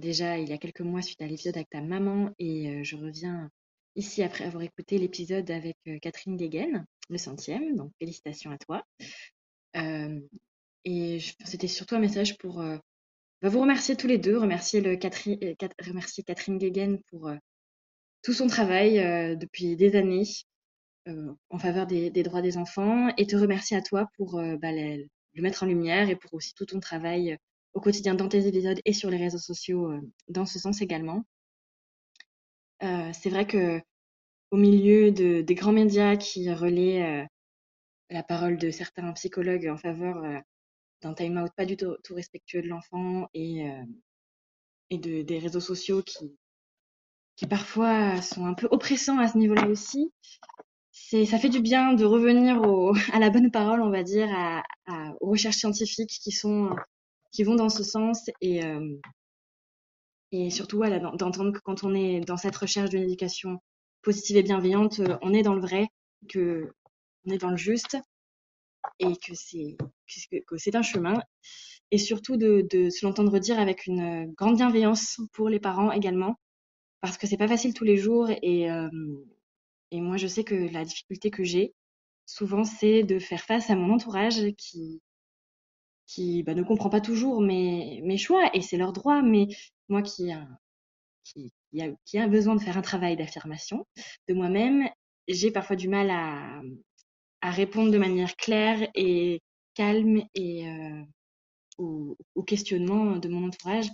déjà il y a quelques mois suite à l'épisode avec ta maman et je reviens ici après avoir écouté l'épisode avec Catherine Guéguen, le centième, donc félicitations à toi. Et c'était surtout un message pour euh, vous remercier tous les deux, remercier, euh, Catherine Guéguen pour tout son travail depuis des années en faveur des, droits des enfants et te remercier à toi pour bah, le, mettre en lumière et pour aussi tout ton travail au quotidien dans tes épisodes et sur les réseaux sociaux euh, dans ce sens également. Euh, c'est vrai que au milieu de, des grands médias qui relaient euh, la parole de certains psychologues en faveur d'un time-out pas du tout, respectueux de l'enfant et, et de, des réseaux sociaux qui, qui parfois sont un peu oppressants à ce niveau-là aussi, c'est ça fait du bien de revenir à la bonne parole, on va dire, à- aux recherches scientifiques qui sont qui vont dans ce sens et euh, et surtout voilà, d'en- d'entendre que quand on est dans cette recherche d'une éducation positive et bienveillante, euh, on est dans le vrai, que on est dans le juste et que c'est que, c'est un chemin et surtout de, de se l'entendre dire avec une grande bienveillance pour les parents également parce que c'est pas facile tous les jours et euh, et moi je sais que la difficulté que j'ai souvent c'est de faire face à mon entourage qui qui bah, ne comprend pas toujours mes choix et c'est leur droit mais moi qui a qui, a qui a besoin de faire un travail d'affirmation de moi-même j'ai parfois du mal à répondre de manière claire et calme et euh, questionnements de mon entourage,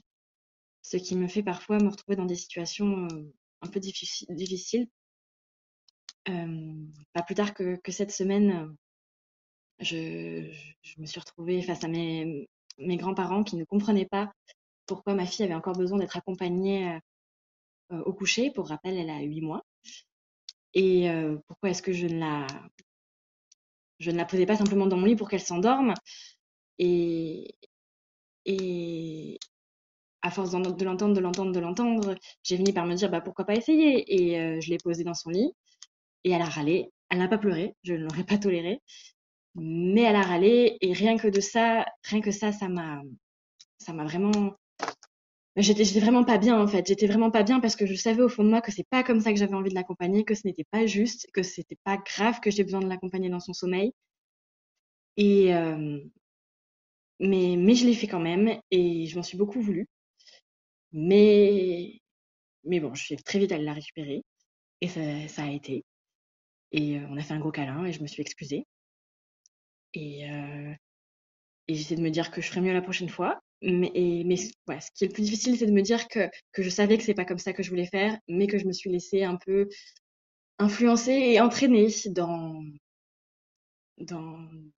ce qui me fait parfois me retrouver dans des situations euh, un peu diffici- difficiles. Euh, pas plus tard que, que cette semaine, euh, je, me suis retrouvée face à mes, grands-parents qui ne comprenaient pas pourquoi ma fille avait encore besoin d'être accompagnée euh, euh, au coucher. Pour rappel, elle a huit mois. Et euh, pourquoi est-ce que je ne la posais pas simplement dans mon lit pour qu'elle s'endorme? Et, à force de l'entendre, de l'entendre, de l'entendre, j'ai fini par me dire bah pourquoi pas essayer? Et je l'ai posée dans son lit et elle a râlé. Elle n'a pas pleuré, je ne l'aurais pas toléré, mais elle a râlé et rien que de ça, rien que ça, ça m'a, ça m'a vraiment, j'étais, j'étais vraiment pas bien en fait. J'étais vraiment pas bien parce que je savais au fond de moi que c'est pas comme ça que j'avais envie de l'accompagner, que ce n'était pas juste, que c'était pas grave que j'ai besoin de l'accompagner dans son sommeil. Et euh, mais mais je l'ai fait quand même et je m'en suis beaucoup voulu. Mais mais bon, je suis très vite allée la récupérer et ça, ça a été. Et euh, on a fait un gros câlin et je me suis excusée. Et, euh, et j'essaie de me dire que je ferai mieux la prochaine fois. Mais, ce qui est le plus difficile, c'est de me dire que, je savais que c'est pas comme ça que je voulais faire, mais que je me suis laissée un peu influencer et entraîner dans,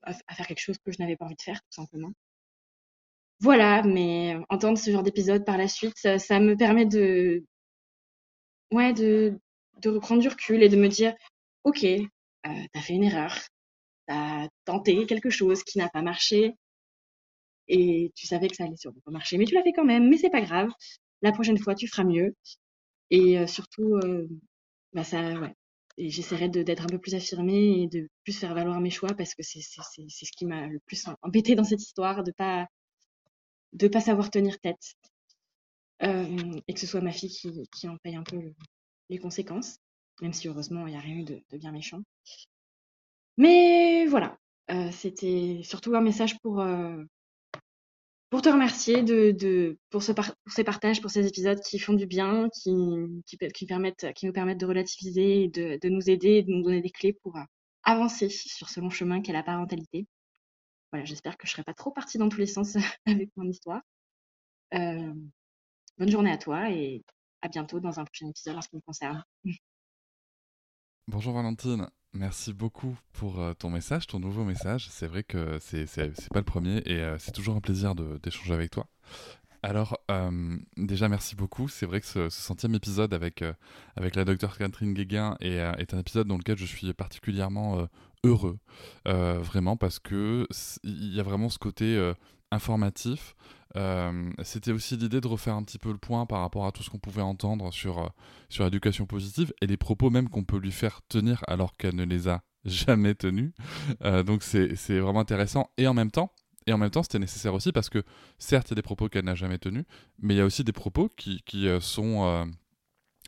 à, faire quelque chose que je n'avais pas envie de faire, tout simplement. Voilà, mais entendre ce genre d'épisode par la suite, ça, me permet de, ouais, de reprendre du recul et de me dire, ok, euh, t'as fait une erreur, t'as tenté quelque chose qui n'a pas marché et tu savais que ça allait sûrement pas marcher, mais tu l'as fait quand même, mais c'est pas grave. La prochaine fois, tu feras mieux et euh, surtout, euh, bah j'essaierai d'être un peu plus affirmée et de plus faire valoir mes choix parce que c'est ce qui m'a le plus embêté dans cette histoire, de pas pas savoir tenir tête. Et que ce soit ma fille qui, en paye un peu les conséquences, même si heureusement il n'y a rien eu de, bien méchant. Mais voilà, euh, c'était surtout un message pour, euh, pour te remercier de, de pour, ce par, pour, ces partages, pour ces épisodes qui font du bien, qui, qui, qui, permettent, qui nous permettent de relativiser, de, de nous aider, de nous donner des clés pour avancer sur ce long chemin qu'est la parentalité. Voilà, j'espère que je ne serai pas trop partie dans tous les sens avec mon histoire. Euh, bonne journée à toi et à bientôt dans un prochain épisode en ce qui me concerne. Bonjour Valentine, merci beaucoup pour euh, ton message, ton nouveau message. C'est vrai que c'est pas le premier et euh, c'est toujours un plaisir d'échanger avec toi. Alors, euh, déjà, merci beaucoup. C'est vrai que ce, centième épisode avec, avec la docteure Catherine Guéguin est, est, un épisode dans lequel je suis particulièrement heureux, vraiment, parce que il y a vraiment ce côté informatif. C'était aussi l'idée de refaire un petit peu le point par rapport à tout ce qu'on pouvait entendre sur, sur l'éducation positive et les propos même qu'on peut lui faire tenir alors qu'elle ne les a jamais tenus. donc, c'est vraiment intéressant. Et en même temps, et en même temps, c'était nécessaire aussi parce que, certes, il y a des propos qu'elle n'a jamais tenus, mais il y a aussi des propos qui, qui euh, sont, euh,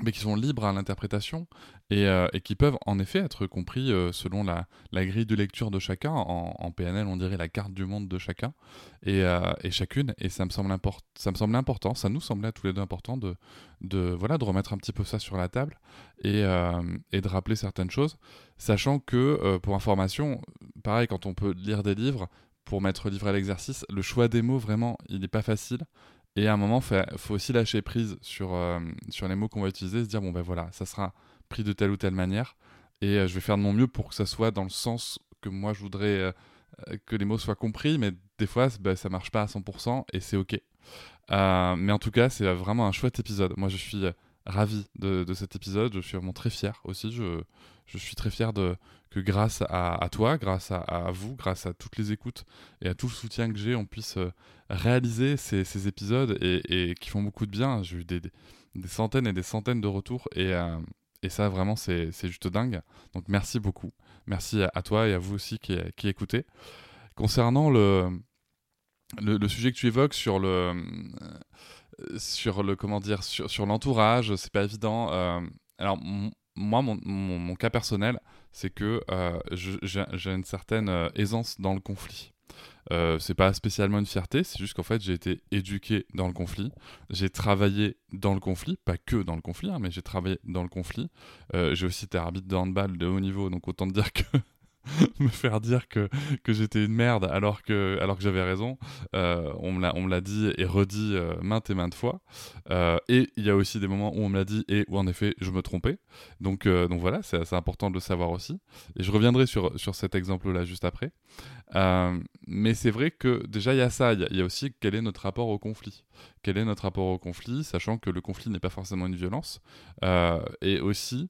mais qui sont libres à l'interprétation et, euh, qui peuvent en effet être compris selon la, grille de lecture de chacun. En, PNL, on dirait la carte du monde de chacun et, et chacune. Et ça me, semble ça me semble important, ça nous semblait à tous les deux important de, voilà, de remettre un petit peu ça sur la table et, et de rappeler certaines choses, sachant que, pour information, pareil, quand on peut lire des livres, pour mettre livré à l'exercice, le choix des mots, vraiment, il n'est pas facile. Et à un moment, il faut, aussi lâcher prise sur, euh, sur les mots qu'on va utiliser, se dire, bon ben voilà, ça sera pris de telle ou telle manière, et euh, je vais faire de mon mieux pour que ça soit dans le sens que moi je voudrais euh, que les mots soient compris, mais des fois, ben, ça marche pas à 100%, et c'est ok. mais en tout cas, c'est vraiment un chouette épisode. Moi, je suis ravi de, de, cet épisode, je suis vraiment très fier aussi, je, je suis très fier de, que grâce à, toi, grâce à, vous, grâce à toutes les écoutes et à tout le soutien que j'ai, on puisse euh, réaliser ces, épisodes et, qui font beaucoup de bien. J'ai eu des, centaines et des centaines de retours et, euh, ça vraiment c'est juste dingue. Donc merci beaucoup. Merci à, toi et à vous aussi qui, qui écoutez. Concernant le, le, sujet que tu évoques sur le euh, sur le comment dire sur, sur l'entourage, c'est pas évident. alors moi, mon, cas personnel, c'est que euh, j'ai une certaine euh, aisance dans le conflit. Euh, c'est pas spécialement une fierté, c'est juste qu'en fait j'ai été éduqué dans le conflit, j'ai travaillé dans le conflit, pas que dans le conflit, hein, mais j'ai travaillé dans le conflit. Euh, j'ai aussi été arbitre de handball de haut niveau, donc autant dire que me faire dire que, que j'étais une merde alors que, alors que j'avais raison. Euh, on me l'a dit et redit euh, maintes et maintes fois. Euh, et il y a aussi des moments où on me l'a dit et où en effet je me trompais. Donc, donc voilà, c'est important de le savoir aussi. Et je reviendrai sur, sur cet exemple-là juste après. mais c'est vrai que déjà il y a ça, il y, a aussi quel est notre rapport au conflit. Quel est notre rapport au conflit, sachant que le conflit n'est pas forcément une violence. et aussi,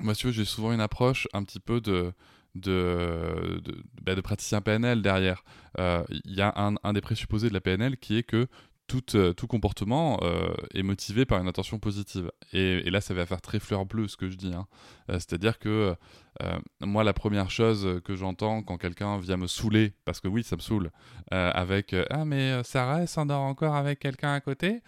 moi, j'ai souvent une approche un petit peu de de, de, bah, praticiens PNL derrière. Euh, il y a un, un, des présupposés de la PNL qui est que tout, euh, tout comportement euh, est motivé par une intention positive. Et, là, ça va faire très fleur bleue ce que je dis. Hein. C'est-à-dire que moi, la première chose que j'entends quand quelqu'un vient me saouler, parce que oui, ça me saoule, avec Ah, mais Sarah, elle s'endort encore avec quelqu'un à côté,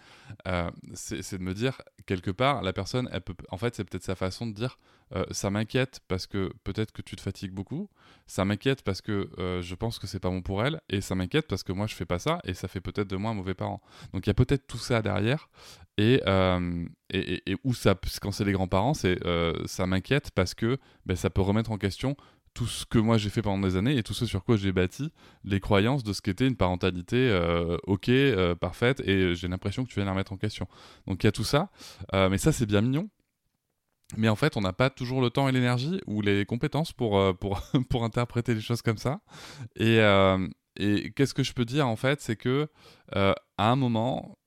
c'est de me dire, quelque part, la personne, elle peut, en fait, c'est peut-être sa façon de dire euh, ça m'inquiète parce que peut-être que tu te fatigues beaucoup, ça m'inquiète parce que euh, je pense que c'est pas bon pour elle, et ça m'inquiète parce que moi je fais pas ça, et ça fait peut-être de moi un mauvais parent. Donc il y a peut-être tout ça derrière, et, euh, et, et, où ça, quand c'est les grands-parents, c'est ça m'inquiète parce que ben, ça peut remettre en question tout ce que moi j'ai fait pendant des années et tout ce sur quoi j'ai bâti les croyances de ce qu'était une parentalité ok, parfaite, et j'ai l'impression que tu viens la remettre en question. Donc il y a tout ça, mais ça c'est bien mignon, mais en fait, on n'a pas toujours le temps et l'énergie ou les compétences pour, euh, pour, pour interpréter les choses comme ça. Et, euh, et qu'est-ce que je peux dire en fait C'est que euh, à un moment,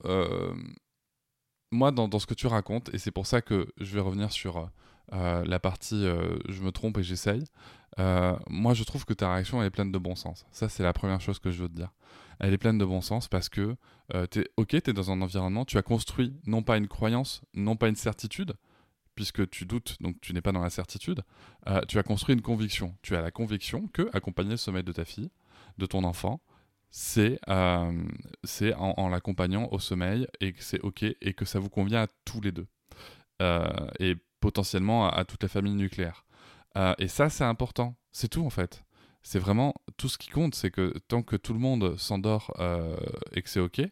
moi, dans, dans, ce que tu racontes, et c'est pour ça que je vais revenir sur la partie je me trompe et j'essaye, moi je trouve que ta réaction elle est pleine de bon sens. Ça, c'est la première chose que je veux te dire. Elle est pleine de bon sens parce que, es, ok, tu es dans un environnement, tu as construit non pas une croyance, non pas une certitude, puisque tu doutes, donc tu n'es pas dans la certitude, euh, tu as construit une conviction. Tu as la conviction que accompagner le sommeil de ta fille, de ton enfant, c'est euh, en, l'accompagnant au sommeil et que c'est OK et que ça vous convient à tous les deux. Euh, et potentiellement à, toute la famille nucléaire. et ça, c'est important. C'est tout en fait. C'est vraiment tout ce qui compte, c'est que tant que tout le monde s'endort et que c'est OK,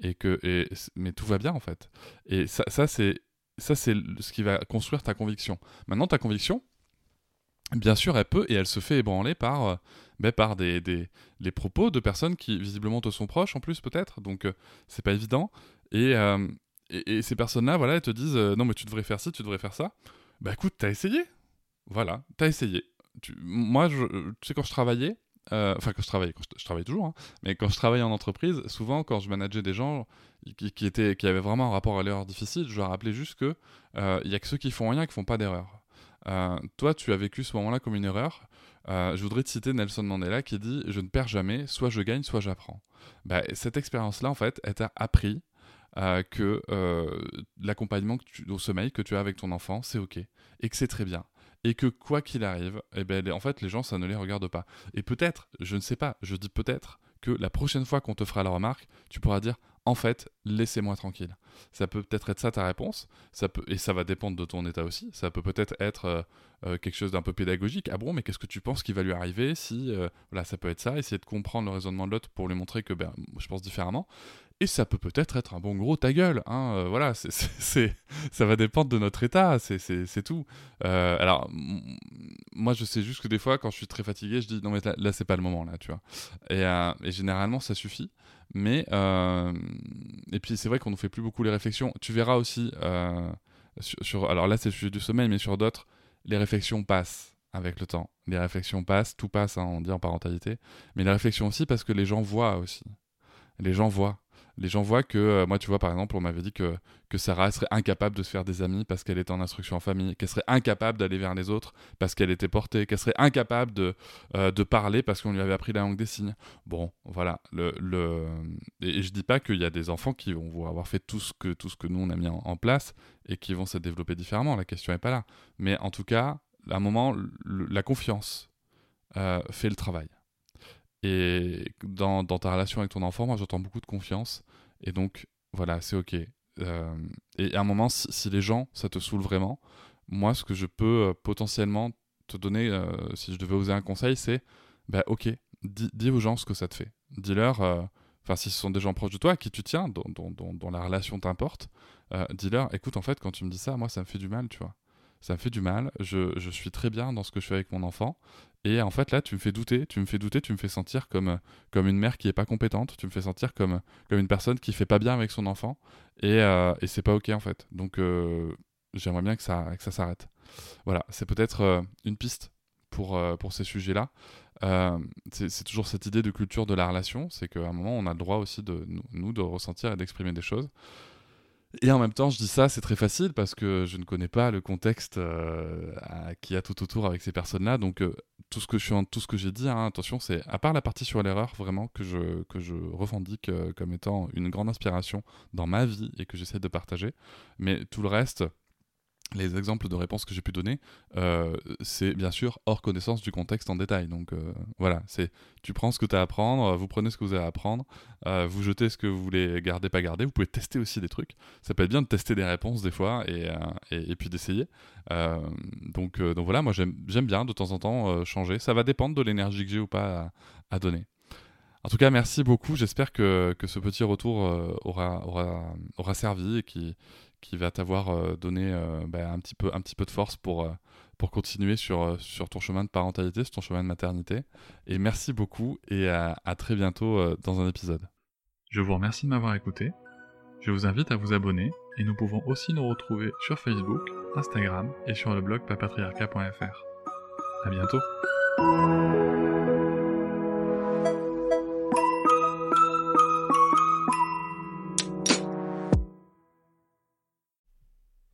et que et, mais tout va bien en fait. Et ça, ça c'est ce qui va construire ta conviction. Maintenant ta conviction, bien sûr elle peut et elle se fait ébranler par euh, ben, par des, des les propos de personnes qui visiblement te sont proches en plus peut-être. Donc euh, c'est pas évident euh, et, et, ces personnes-là voilà elles te disent non mais tu devrais faire ci, tu devrais faire ça. Bah écoute t'as essayé. Voilà t'as essayé. Moi je, tu sais quand je travaillais euh, enfin quand je travaillais, je, travaille toujours, hein, mais quand je travaillais en entreprise, souvent quand je manageais des gens qui, étaient, qui avaient vraiment un rapport à l'erreur difficile, je leur rappelais juste que euh, il y a que ceux qui font rien qui font pas d'erreur. Euh, toi, tu as vécu ce moment-là comme une erreur. Je voudrais te citer Nelson Mandela qui dit Je ne perds jamais, soit je gagne, soit j'apprends. Bah, cette expérience-là, en fait, elle t'a appris que l'accompagnement au sommeil que tu as avec ton enfant, c'est OK et que c'est très bien et que quoi qu'il arrive, eh ben, en fait, les gens, ça ne les regarde pas. Et peut-être, je ne sais pas, je dis peut-être, que la prochaine fois qu'on te fera la remarque, tu pourras dire en fait, laissez-moi tranquille. Ça peut peut-être être ça ta réponse, ça peut, et ça va dépendre de ton état aussi. Ça peut peut-être être euh, euh, quelque chose d'un peu pédagogique. Ah bon, mais qu'est-ce que tu penses qui va lui arriver si. Euh, voilà, ça peut être ça, essayer de comprendre le raisonnement de l'autre pour lui montrer que ben, je pense différemment. Et ça peut peut-être être un bon gros ta gueule. Hein, voilà, c'est, ça va dépendre de notre état, c'est, tout. alors, moi, je sais juste que des fois, quand je suis très fatigué, je dis non, mais là, c'est pas le moment, là, tu vois. Et, et généralement, ça suffit. Mais euh, et puis c'est vrai qu'on ne fait plus beaucoup les réflexions. Tu verras aussi euh, sur, alors là c'est le sujet du sommeil, mais sur d'autres, les réflexions passent avec le temps. Les réflexions passent, tout passe, hein, on dit en parentalité. Mais les réflexions aussi parce que les gens voient aussi. Les gens voient les gens voient que, euh, moi, tu vois, par exemple, on m'avait dit que, que Sarah serait incapable de se faire des amis parce qu'elle était en instruction en famille, qu'elle serait incapable d'aller vers les autres parce qu'elle était portée, qu'elle serait incapable de, euh, de parler parce qu'on lui avait appris la langue des signes. Bon, voilà. Le, le... Et, je dis pas qu'il y a des enfants qui vont avoir fait tout ce que, tout ce que nous, on a mis en, place et qui vont se développer différemment. La question n'est pas là. Mais en tout cas, à un moment, la confiance euh, fait le travail. Et dans, dans, ta relation avec ton enfant, moi j'entends beaucoup de confiance. Et donc, voilà, c'est ok. Euh, et à un moment, si, les gens, ça te saoule vraiment, moi, ce que je peux euh, potentiellement te donner, euh, si je devais oser un conseil, c'est bah, ok, dis, aux gens ce que ça te fait. Dis-leur, enfin, si ce sont des gens proches de toi, à qui tu tiens, dont, dont, dont la relation t'importe, dis-leur, écoute, en fait, quand tu me dis ça, moi, ça me fait du mal, tu vois ça me fait du mal, je, je, suis très bien dans ce que je fais avec mon enfant, et en fait, là, tu me fais douter, tu me fais douter, tu me fais sentir comme, comme une mère qui est pas compétente, tu me fais sentir comme, comme une personne qui fait pas bien avec son enfant, et, euh, et c'est pas ok en fait. Donc, euh, j'aimerais bien que ça, que ça s'arrête. Voilà, c'est peut-être euh, une piste pour, pour ces sujets-là. c'est toujours cette idée de culture de la relation, c'est qu'à un moment, on a le droit aussi de nous de ressentir et d'exprimer des choses. Et en même temps, je dis ça, c'est très facile parce que je ne connais pas le contexte euh, qui a tout autour avec ces personnes-là. Donc, euh, tout ce que je j'ai dit, hein, attention, c'est à part la partie sur l'erreur, vraiment que je que je revendique euh, comme étant une grande inspiration dans ma vie et que j'essaie de partager. Mais tout le reste, les exemples de réponses que j'ai pu donner, euh, c'est bien sûr hors connaissance du contexte en détail. Donc euh, voilà, c'est tu prends ce que tu as à apprendre, vous prenez ce que vous avez à apprendre, euh, vous jetez ce que vous voulez garder, pas garder. Vous pouvez tester aussi des trucs. Ça peut être bien de tester des réponses des fois et, et, puis d'essayer. donc, donc voilà, moi j'aime bien de temps en temps changer. Ça va dépendre de l'énergie que j'ai ou pas à, à donner. En tout cas, merci beaucoup. J'espère que, que, ce petit retour aura, aura, aura servi et qui, qui va t'avoir euh, donné euh, bah, un, petit peu, un petit peu de force pour, euh, pour continuer sur, sur ton chemin de parentalité, sur ton chemin de maternité. Et merci beaucoup et à, à très bientôt dans un épisode. Je vous remercie de m'avoir écouté. Je vous invite à vous abonner et nous pouvons aussi nous retrouver sur Facebook, Instagram et sur le blog papatriarca.fr. À bientôt!